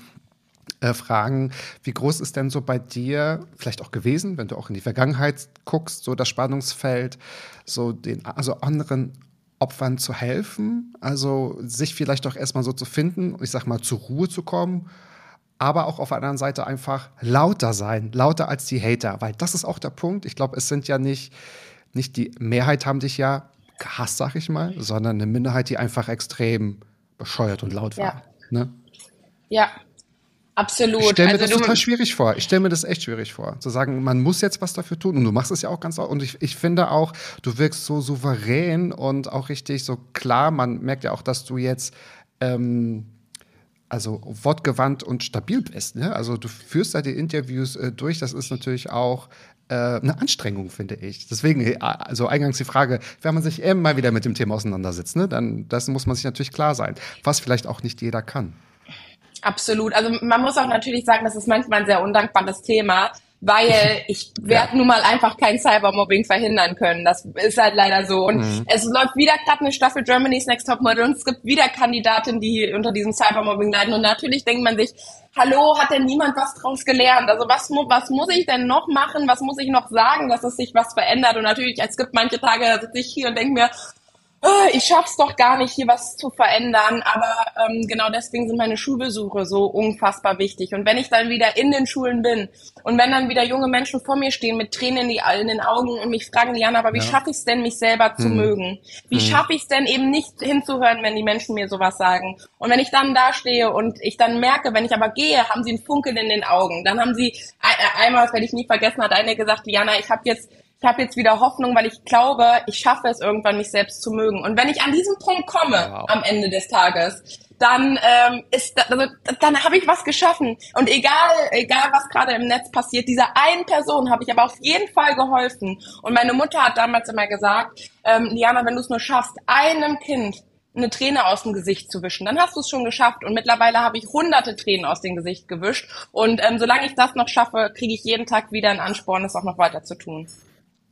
äh, fragen, wie groß ist denn so bei dir, vielleicht auch gewesen, wenn du auch in die Vergangenheit guckst, so das Spannungsfeld, so den, also anderen Opfern zu helfen, also sich vielleicht auch erstmal so zu finden, ich sag mal, zur Ruhe zu kommen aber auch auf der anderen Seite einfach lauter sein, lauter als die Hater, weil das ist auch der Punkt. Ich glaube, es sind ja nicht, nicht die Mehrheit haben dich ja gehasst, sag ich mal, sondern eine Minderheit, die einfach extrem bescheuert und laut war. Ja. Ne? Ja, absolut. Ich stelle mir Also das total schwierig vor. Ich stelle mir das echt schwierig vor. Zu sagen, man muss jetzt was dafür tun. Und du machst es ja auch ganz. Und ich, ich finde auch, du wirkst so souverän und auch richtig so klar. Man merkt ja auch, dass du jetzt ähm, also wortgewandt und stabil bist. Ne? Also du führst da die Interviews äh, durch. Das ist natürlich auch äh, eine Anstrengung, finde ich. Deswegen, äh, also eingangs die Frage, wenn man sich immer wieder mit dem Thema auseinandersetzt, ne, dann das muss man sich natürlich klar sein, was vielleicht auch nicht jeder kann. Absolut. Also man muss auch natürlich sagen, das ist manchmal ein sehr undankbares Thema, weil ich werde nun mal einfach kein Cybermobbing verhindern können. Das ist halt leider so. Und Mhm. es läuft wieder gerade eine Staffel Germany's Next Top Model und es gibt wieder Kandidatinnen, die unter diesem Cybermobbing leiden. Und natürlich denkt man sich, hallo, hat denn niemand was draus gelernt? Also was, was muss ich denn noch machen? Was muss ich noch sagen, dass es sich was verändert? Und natürlich, es gibt manche Tage, da sitze ich hier und denke mir, "Ah, ich schaff's doch gar nicht, hier was zu verändern. Aber ähm, genau deswegen sind meine Schulbesuche so unfassbar wichtig. Und wenn ich dann wieder in den Schulen bin und wenn dann wieder junge Menschen vor mir stehen mit Tränen in, die, in den Augen und mich fragen, Jana, aber wie schaffe ich es denn, mich selber zu mögen? Wie schaffe ich es denn eben nicht hinzuhören, wenn die Menschen mir sowas sagen? Und wenn ich dann da stehe und ich dann merke, wenn ich aber gehe, haben sie einen Funkeln in den Augen. Dann haben sie, ein- einmal, das werde ich nie vergessen, hat eine gesagt, Jana, ich habe jetzt ich habe jetzt wieder Hoffnung, weil ich glaube, ich schaffe es irgendwann, mich selbst zu mögen. Und wenn ich an diesen Punkt komme Wow. am Ende des Tages, dann ähm, ist also, dann habe ich was geschaffen. Und egal, egal was gerade im Netz passiert, dieser einen Person habe ich aber auf jeden Fall geholfen. Und meine Mutter hat damals immer gesagt, ähm, Liana, wenn du es nur schaffst, einem Kind eine Träne aus dem Gesicht zu wischen, dann hast du es schon geschafft. Und mittlerweile habe ich hunderte Tränen aus dem Gesicht gewischt. Und ähm, solange ich das noch schaffe, kriege ich jeden Tag wieder einen Ansporn, das auch noch weiter zu tun.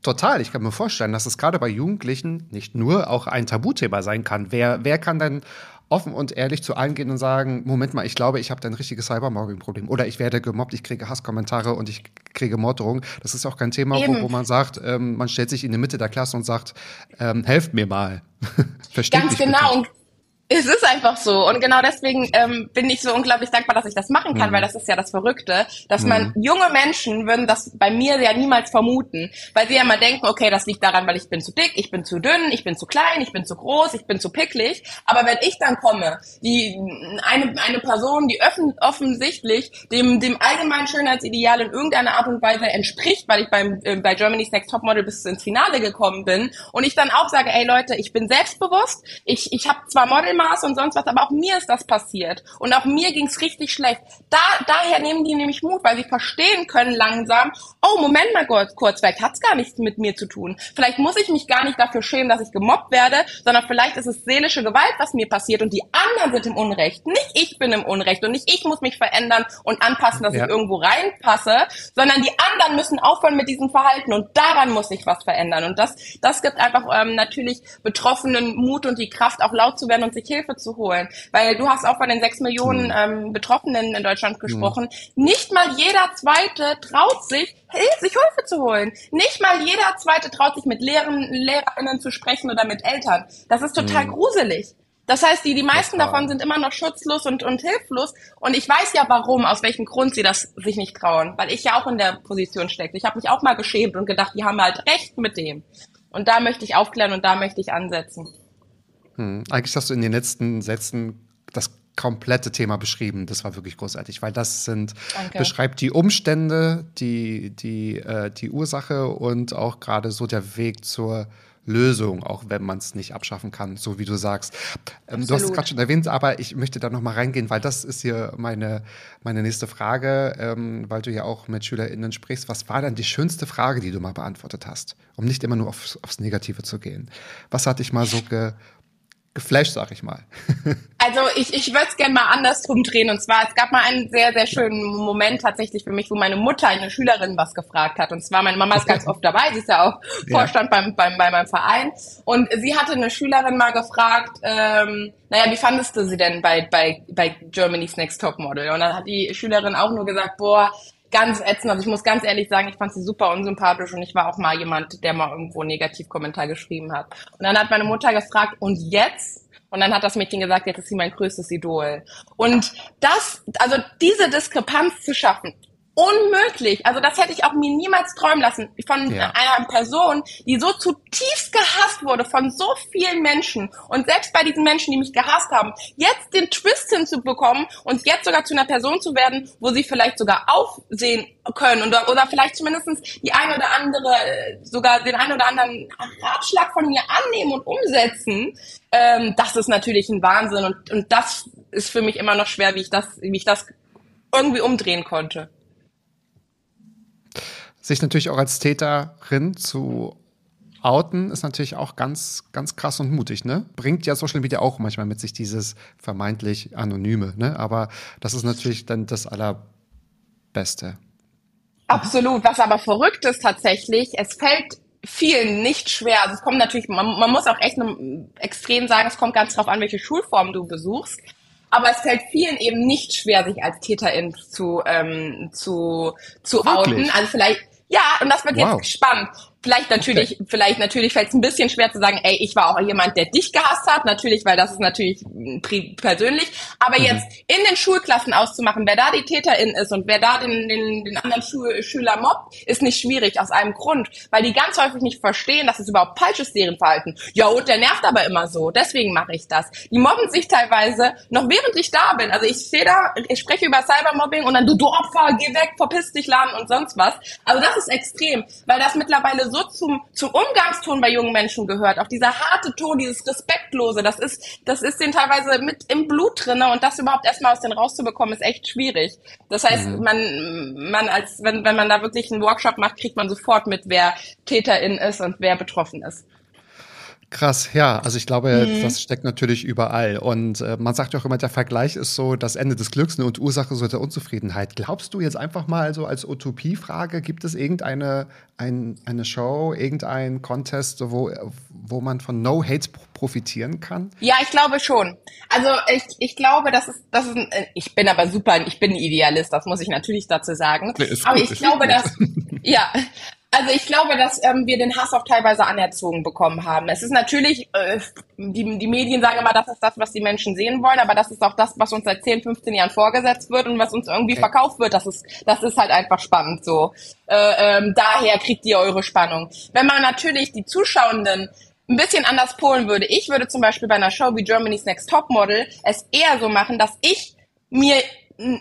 Total. Ich kann mir vorstellen, dass es gerade bei Jugendlichen nicht nur auch ein Tabuthema sein kann. Wer, wer kann denn offen und ehrlich zu allen gehen und sagen, Moment mal, ich glaube, ich habe da ein richtiges Cybermobbing-Problem. Oder ich werde gemobbt, ich kriege Hasskommentare und ich kriege Morddrohungen. Das ist auch kein Thema, wo, wo man sagt, ähm, man stellt sich in die Mitte der Klasse und sagt, ähm, helft mir mal. Versteht Ganz genau. Bitte. Es ist einfach so. Und genau deswegen ähm, bin ich so unglaublich dankbar, dass ich das machen kann, weil das ist ja das Verrückte, dass man junge Menschen würden das bei mir ja niemals vermuten, weil sie ja mal denken, okay, das liegt daran, weil ich bin zu dick, ich bin zu dünn, ich bin zu klein, ich bin zu groß, ich bin zu picklig. Aber wenn ich dann komme, die eine eine Person, die offen, offensichtlich dem dem allgemeinen Schönheitsideal in irgendeiner Art und Weise entspricht, weil ich beim äh, bei Germany's Next Topmodel bis ins Finale gekommen bin und ich dann auch sage, ey Leute, ich bin selbstbewusst, ich ich habe zwar Modelmaß und sonst was, aber auch mir ist das passiert und auch mir ging's richtig schlecht. Da daher nehmen die nämlich Mut, weil sie verstehen können langsam, oh Moment mal kurz, kurz vielleicht hat's gar nichts mit mir zu tun. Vielleicht muss ich mich gar nicht dafür schämen, dass ich gemobbt werde, sondern vielleicht ist es seelische Gewalt, was mir passiert und die anderen sind im Unrecht. Nicht ich bin im Unrecht und nicht ich muss mich verändern und anpassen, dass Ja. ich irgendwo reinpasse, sondern die anderen müssen aufhören mit diesem Verhalten und daran muss sich was verändern. Und das, das gibt einfach ähm, natürlich Betroffenen Mut und die Kraft, auch laut zu werden und sich Hilfe zu holen. Weil du hast auch von den sechs Millionen ähm, Betroffenen in Deutschland gesprochen. Nicht mal jeder Zweite traut sich, sich Hilfe zu holen. Nicht mal jeder Zweite traut sich mit Lehrern, LehrerInnen zu sprechen oder mit Eltern. Das ist total gruselig. Das heißt, die, die meisten davon sind immer noch schutzlos und, und hilflos. Und ich weiß ja warum, aus welchem Grund sie das sich nicht trauen. Weil ich ja auch in der Position stecke. Ich habe mich auch mal geschämt und gedacht, die haben halt recht mit dem. Und da möchte ich aufklären und da möchte ich ansetzen. Hm. Eigentlich hast du in den letzten Sätzen das komplette Thema beschrieben. Das war wirklich großartig, weil das sind Danke. beschreibt die Umstände, die die äh, die Ursache und auch gerade so der Weg zur Lösung, auch wenn man es nicht abschaffen kann, so wie du sagst. Ähm, du hast es gerade schon erwähnt, aber ich möchte da noch mal reingehen, weil das ist hier meine meine nächste Frage, ähm, weil du ja auch mit SchülerInnen sprichst. Was war denn die schönste Frage, die du mal beantwortet hast, um nicht immer nur aufs, aufs Negative zu gehen? Was hat dich mal so ge geflasht, sag ich mal. Also ich, ich würde es gerne mal andersrum drehen. Und zwar, es gab mal einen sehr, sehr schönen Moment tatsächlich für mich, wo meine Mutter eine Schülerin was gefragt hat. Und zwar, meine Mama ist ganz oft dabei, sie ist ja auch Ja. Vorstand beim, beim, bei meinem Verein. Und sie hatte eine Schülerin mal gefragt, ähm, naja, wie fandest du sie denn bei, bei, bei Germany's Next Top Model? Und dann hat die Schülerin auch nur gesagt, boah, ganz ätzend. Also ich muss ganz ehrlich sagen, ich fand sie super unsympathisch und ich war auch mal jemand, der mal irgendwo einen Negativkommentar geschrieben hat. Und dann hat meine Mutter gefragt, und jetzt? Und dann hat das Mädchen gesagt, jetzt ist sie mein größtes Idol. Und das, also diese Diskrepanz zu schaffen, unmöglich. Also das hätte ich auch mir niemals träumen lassen von Ja. einer Person, die so zutiefst gehasst wurde von so vielen Menschen und selbst bei diesen Menschen, die mich gehasst haben, jetzt den Twist hinzubekommen und jetzt sogar zu einer Person zu werden, wo sie vielleicht sogar aufsehen können oder, oder vielleicht zumindest die eine oder andere, äh, sogar den einen oder anderen Ratschlag von mir annehmen und umsetzen, ähm, das ist natürlich ein Wahnsinn und, und das ist für mich immer noch schwer, wie ich das, wie ich das irgendwie umdrehen konnte. Sich natürlich auch als Täterin zu outen, ist natürlich auch ganz, ganz krass und mutig, ne? Bringt ja Social Media auch manchmal mit sich dieses vermeintlich Anonyme, ne? Aber das ist natürlich dann das Allerbeste. Absolut. Was aber verrückt ist tatsächlich, es fällt vielen nicht schwer. Also es kommt natürlich, man, man muss auch echt ne- extrem sagen, es kommt ganz drauf an, welche Schulform du besuchst. Aber es fällt vielen eben nicht schwer, sich als Täterin zu, ähm, zu, zu Wirklich? outen. Also vielleicht, ja, und das wird Wow. jetzt spannend. Vielleicht natürlich, vielleicht natürlich fällt es ein bisschen schwer zu sagen, ey, ich war auch jemand, der dich gehasst hat, natürlich, weil das ist natürlich pri persönlich. Aber Mhm. jetzt in den Schulklassen auszumachen, wer da die Täterin ist und wer da den, den, den anderen Schu Schüler mobbt, ist nicht schwierig aus einem Grund, weil die ganz häufig nicht verstehen, dass es überhaupt falsch ist, deren Verhalten. Ja, und der nervt aber immer so, deswegen mache ich das. Die mobben sich teilweise, noch während ich da bin. Also ich stehe da, ich spreche über Cybermobbing und dann du, du Opfer, geh weg, verpiss dich, Laden und sonst was. Also das ist extrem, weil das mittlerweile so zum, zum Umgangston bei jungen Menschen gehört. Auch dieser harte Ton, dieses Respektlose, das ist, das ist denen teilweise mit im Blut drinne und das überhaupt erstmal aus denen rauszubekommen, ist echt schwierig. Das heißt, man, man als, wenn, wenn man da wirklich einen Workshop macht, kriegt man sofort mit, wer Täterin ist und wer betroffen ist. Krass, ja. Also ich glaube, Mhm. das steckt natürlich überall. Und äh, man sagt ja auch immer, der Vergleich ist so das Ende des Glücks ne, und Ursache so der Unzufriedenheit. Glaubst du jetzt einfach mal so als Utopiefrage, gibt es irgendeine ein, eine Show, irgendein Contest, wo, wo man von No Hate pro- profitieren kann? Ja, ich glaube schon. Also ich, ich glaube, das ist, das ist ein, äh, ich bin aber super, ich bin ein Idealist, das muss ich natürlich dazu sagen. Nee, aber gut, ich glaube, dass, ja, also ich glaube, dass ähm, wir den Hass auch teilweise anerzogen bekommen haben. Es ist natürlich, äh, die, die Medien sagen immer, das ist das, was die Menschen sehen wollen, aber das ist auch das, was uns seit 10, 15 Jahren vorgesetzt wird und was uns irgendwie Okay. verkauft wird. Das ist, das ist halt einfach spannend so. Äh, ähm, daher kriegt ihr eure Spannung. Wenn man natürlich die Zuschauenden ein bisschen anders polen würde. Ich würde zum Beispiel bei einer Show wie Germany's Next Topmodel es eher so machen, dass ich mir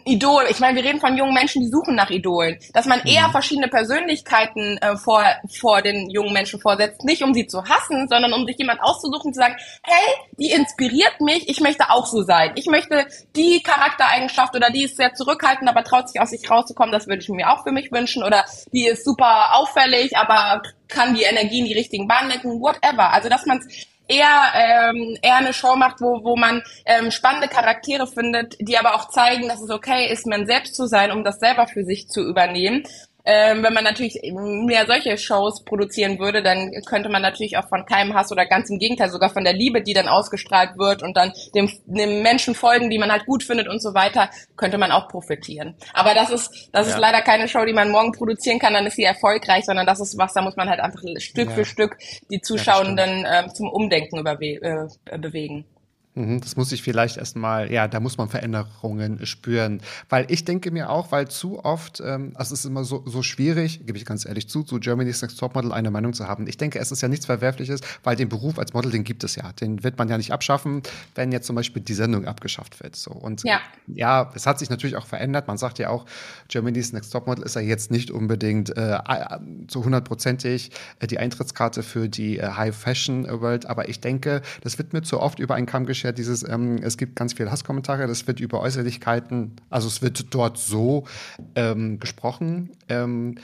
Idol, ich meine, wir reden von jungen Menschen, die suchen nach Idolen, dass man eher verschiedene Persönlichkeiten äh, vor, vor den jungen Menschen vorsetzt, nicht um sie zu hassen, sondern um sich jemand auszusuchen zu sagen, hey, die inspiriert mich, ich möchte auch so sein. Ich möchte die Charaktereigenschaft oder die ist sehr zurückhaltend, aber traut sich aus sich rauszukommen, das würde ich mir auch für mich wünschen. Oder die ist super auffällig, aber kann die Energie in die richtigen Bahnen lenken, whatever. Also dass man es eher ähm, eher eine Show macht, wo wo man ähm, spannende Charaktere findet, die aber auch zeigen, dass es okay ist, man selbst zu sein, um das selber für sich zu übernehmen. Ähm, wenn man natürlich mehr solche Shows produzieren würde, dann könnte man natürlich auch von keinem Hass oder ganz im Gegenteil sogar von der Liebe, die dann ausgestrahlt wird und dann dem, dem Menschen folgen, die man halt gut findet und so weiter, könnte man auch profitieren. Aber das ist das ist Ja. leider keine Show, die man morgen produzieren kann, dann ist sie erfolgreich, sondern das ist was, da muss man halt einfach Stück Ja. für Stück die Zuschauenden ähm, zum Umdenken überwe äh, bewegen. Mhm, Das muss ich vielleicht erstmal, ja, da muss man Veränderungen spüren. Weil ich denke mir auch, weil zu oft, ähm, also es ist immer so, so schwierig, gebe ich ganz ehrlich zu, zu Germany's Next Topmodel eine Meinung zu haben. Ich denke, es ist ja nichts Verwerfliches, weil den Beruf als Model, den gibt es ja. Den wird man ja nicht abschaffen, wenn jetzt zum Beispiel die Sendung abgeschafft wird. So. Und Ja. ja, es hat sich natürlich auch verändert. Man sagt ja auch, Germany's Next Topmodel ist ja jetzt nicht unbedingt äh, zu hundertprozentig äh, die Eintrittskarte für die äh, High Fashion World, aber ich denke, das wird mir zu oft über einen Kamm geschert, dieses, ähm, es gibt ganz viele Hasskommentare, das wird über Äußerlichkeiten, also es wird dort so ähm, gesprochen, ähm,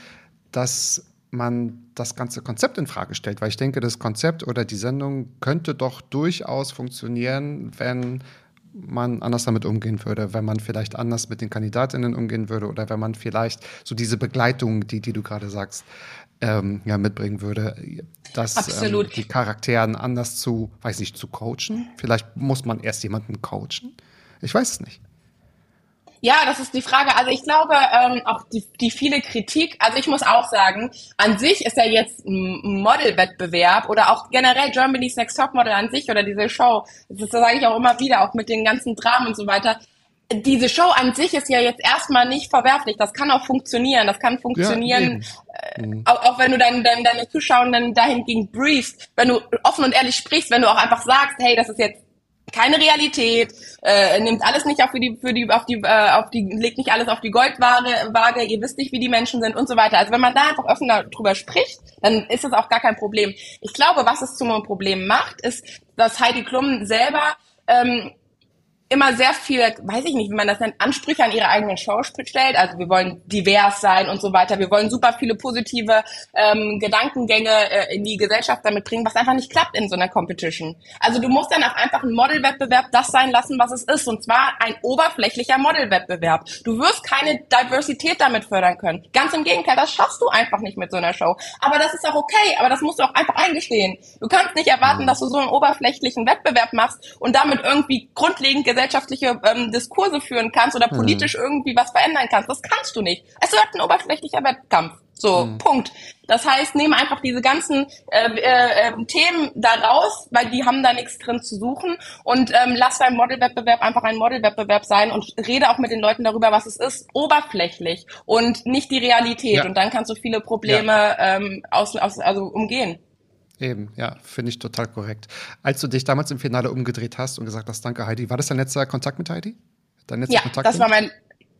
dass man das ganze Konzept in Frage stellt, weil ich denke, das Konzept oder die Sendung könnte doch durchaus funktionieren, wenn man anders damit umgehen würde, wenn man vielleicht anders mit den Kandidatinnen umgehen würde oder wenn man vielleicht so diese Begleitung, die, die du gerade sagst, ähm, ja, mitbringen würde, dass ähm, die Charakteren anders zu, weiß nicht, zu coachen. Vielleicht muss man erst jemanden coachen. Ich weiß es nicht. Ja, das ist die Frage. Also ich glaube, ähm, auch die, die viele Kritik, also ich muss auch sagen, an sich ist ja jetzt ein Modelwettbewerb oder auch generell Germany's Next Top Model an sich oder diese Show, das sage ich auch immer wieder, auch mit den ganzen Dramen und so weiter, diese Show an sich ist ja jetzt erstmal nicht verwerflich. Das kann auch funktionieren. Das kann funktionieren, ja, äh, auch, auch, wenn du dein, dein, deine Zuschauenden dahingegen briefst, wenn du offen und ehrlich sprichst, wenn du auch einfach sagst, hey, das ist jetzt keine Realität, äh, nimmt alles nicht auf die, für die, auf die, äh, auf die, legt nicht alles auf die Goldwaage, Waage, ihr wisst nicht, wie die Menschen sind und so weiter. Also wenn man da einfach offen darüber spricht, dann ist das auch gar kein Problem. Ich glaube, was es zum Problem macht, ist, dass Heidi Klum selber ähm, immer sehr viel, weiß ich nicht, wie man das nennt, Ansprüche an ihre eigenen Show stellt. Also wir wollen divers sein und so weiter. Wir wollen super viele positive ähm, Gedankengänge äh, in die Gesellschaft damit bringen, was einfach nicht klappt in so einer Competition. Also du musst dann auch einfach einen Modelwettbewerb das sein lassen, was es ist. Und zwar ein oberflächlicher Modelwettbewerb. Du wirst keine Diversität damit fördern können. Ganz im Gegenteil, das schaffst du einfach nicht mit so einer Show. Aber das ist auch okay, aber das musst du auch einfach eingestehen. Du kannst nicht erwarten, dass du so einen oberflächlichen Wettbewerb machst und damit irgendwie grundlegend gesellschaftliche ähm, Diskurse führen kannst oder mhm. politisch mhm. irgendwie was verändern kannst. Das kannst du nicht. Es wird ein oberflächlicher Wettkampf. So, mhm. Punkt. Das heißt, nehme einfach diese ganzen äh, äh, äh, Themen da raus, weil die haben da nichts drin zu suchen und ähm, lass dein Modelwettbewerb einfach ein Modelwettbewerb sein und rede auch mit den Leuten darüber, was es ist, oberflächlich und nicht die Realität. Ja. Und dann kannst du viele Probleme ja. ähm, aus, aus, also umgehen. Eben, ja, finde ich total korrekt. Als du dich damals im Finale umgedreht hast und gesagt hast, danke Heidi, war das dein letzter Kontakt mit Heidi? Dein letzter ja, Kontakt das war mein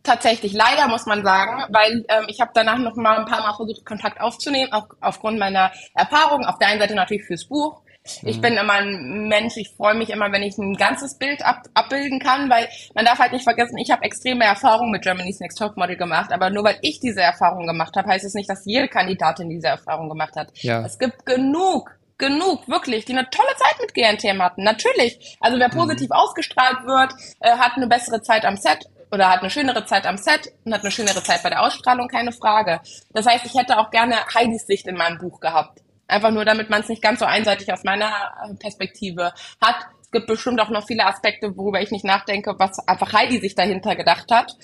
tatsächlich leider muss man sagen, weil ähm, ich habe danach noch mal ein paar Mal versucht Kontakt aufzunehmen, auch aufgrund meiner Erfahrungen. Auf der einen Seite natürlich fürs Buch. Ich mhm. bin immer ein Mensch, ich freue mich immer, wenn ich ein ganzes Bild ab, abbilden kann, weil man darf halt nicht vergessen, ich habe extreme Erfahrungen mit Germany's Next Top Model gemacht, aber nur weil ich diese Erfahrung gemacht habe, heißt es nicht, dass jede Kandidatin diese Erfahrung gemacht hat. Ja. Es gibt genug genug, wirklich, die eine tolle Zeit mit GNTM hatten. Natürlich. Also wer mhm. positiv mhm. ausgestrahlt wird, äh, hat eine bessere Zeit am Set oder hat eine schönere Zeit am Set und hat eine schönere Zeit bei der Ausstrahlung, keine Frage. Das heißt, ich hätte auch gerne Heidis Sicht in meinem Buch gehabt. Einfach nur, damit man es nicht ganz so einseitig aus meiner äh, Perspektive hat. Es gibt bestimmt auch noch viele Aspekte, worüber ich nicht nachdenke, was einfach Heidi sich dahinter gedacht hat.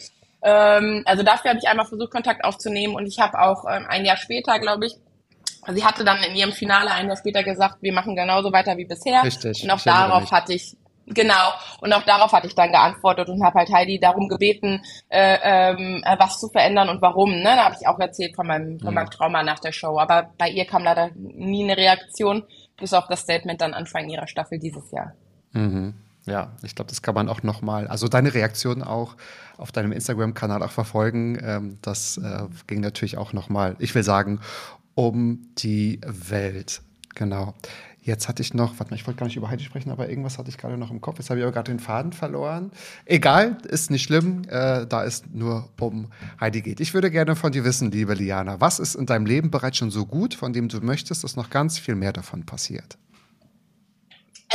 Ähm, also dafür habe ich einmal versucht, Kontakt aufzunehmen und ich habe auch ähm, ein Jahr später, glaube ich, sie hatte dann in ihrem Finale ein Jahr später gesagt, wir machen genauso weiter wie bisher. Richtig. Und auch darauf hatte ich Genau. Und auch darauf hatte ich dann geantwortet und habe halt Heidi darum gebeten, äh, ähm, äh, was zu verändern und warum. Ne? Da habe ich auch erzählt von meinem, von meinem mhm. Trauma nach der Show. Aber bei ihr kam leider nie eine Reaktion, bis auf das Statement dann Anfang ihrer Staffel dieses Jahr. Mhm. Ja, ich glaube, das kann man auch noch mal, also deine Reaktion auch auf deinem Instagram-Kanal auch verfolgen. Ähm, das äh, ging natürlich auch noch mal, ich will sagen, um die Welt. Genau. Jetzt hatte ich noch, warte mal, ich wollte gar nicht über Heidi sprechen, aber irgendwas hatte ich gerade noch im Kopf. Jetzt habe ich aber gerade den Faden verloren. Egal, ist nicht schlimm, äh, da es nur um Heidi geht. Ich würde gerne von dir wissen, liebe Liana, was ist in deinem Leben bereits schon so gut, von dem du möchtest, dass noch ganz viel mehr davon passiert?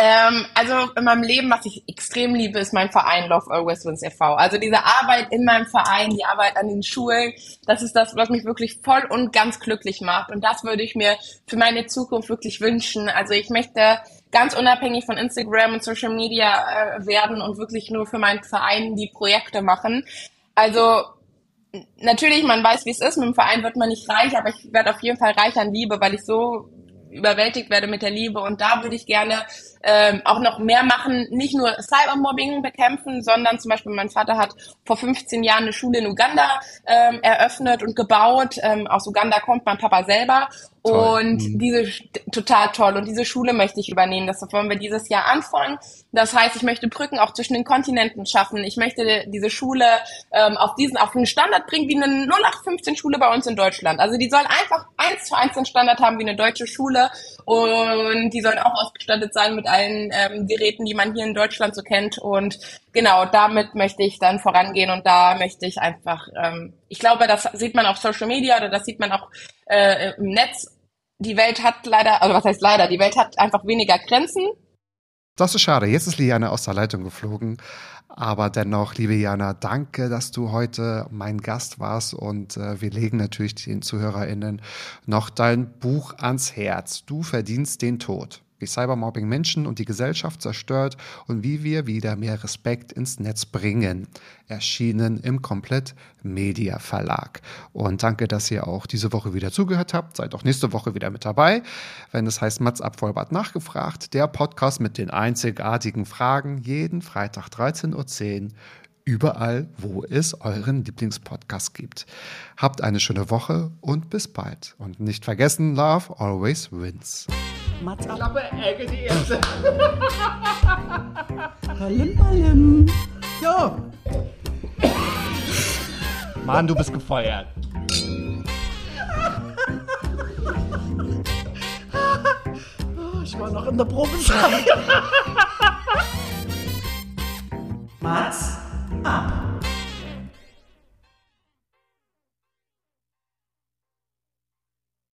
Ähm, also in meinem Leben, was ich extrem liebe, ist mein Verein Love Always Wins e.V. Also diese Arbeit in meinem Verein, die Arbeit an den Schulen, das ist das, was mich wirklich voll und ganz glücklich macht. Und das würde ich mir für meine Zukunft wirklich wünschen. Also ich möchte ganz unabhängig von Instagram und Social Media äh, werden und wirklich nur für meinen Verein die Projekte machen. Also natürlich, man weiß, wie es ist. Mit dem Verein wird man nicht reich, aber ich werde auf jeden Fall reich an Liebe, weil ich so überwältigt werde mit der Liebe. Und da würde ich gerne ähm, auch noch mehr machen, nicht nur Cybermobbing bekämpfen, sondern zum Beispiel mein Vater hat vor 15 Jahren eine Schule in Uganda ähm, eröffnet und gebaut. Ähm, aus Uganda kommt mein Papa selber. Toll. Und mhm. diese total toll. Und diese Schule möchte ich übernehmen. Das wollen wir dieses Jahr anfangen. Das heißt, ich möchte Brücken auch zwischen den Kontinenten schaffen. Ich möchte diese Schule ähm, auf diesen auf einen Standard bringen wie eine 0815 Schule bei uns in Deutschland. Also die soll einfach eins zu eins den Standard haben wie eine deutsche Schule und die sollen auch ausgestattet sein mit allen ähm, Geräten, die man hier in Deutschland so kennt. Und genau, damit möchte ich dann vorangehen und da möchte ich einfach, ähm, ich glaube, das sieht man auf Social Media oder das sieht man auch äh, im Netz. Die Welt hat leider, also was heißt leider, die Welt hat einfach weniger Grenzen. Das ist schade. Jetzt ist Liana aus der Leitung geflogen. Aber dennoch, liebe Jana, danke, dass du heute mein Gast warst und äh, wir legen natürlich den ZuhörerInnen noch dein Buch ans Herz. Du verdienst den Tod. Wie Cybermobbing Menschen und die Gesellschaft zerstört und wie wir wieder mehr Respekt ins Netz bringen. Erschienen im Komplett Media Verlag. Und danke, dass ihr auch diese Woche wieder zugehört habt. Seid auch nächste Woche wieder mit dabei, wenn es heißt Mats ab Vollbart nachgefragt. Der Podcast mit den einzigartigen Fragen jeden Freitag 13.10 Uhr überall, wo es euren Lieblingspodcast gibt. Habt eine schöne Woche und bis bald. Und nicht vergessen, Love always wins. Mats ab. Klappe, Ecke, die erste. Palim, palim. Ja. Mann, du bist gefeuert. Oh, ich war noch in der Probe. Mats? up。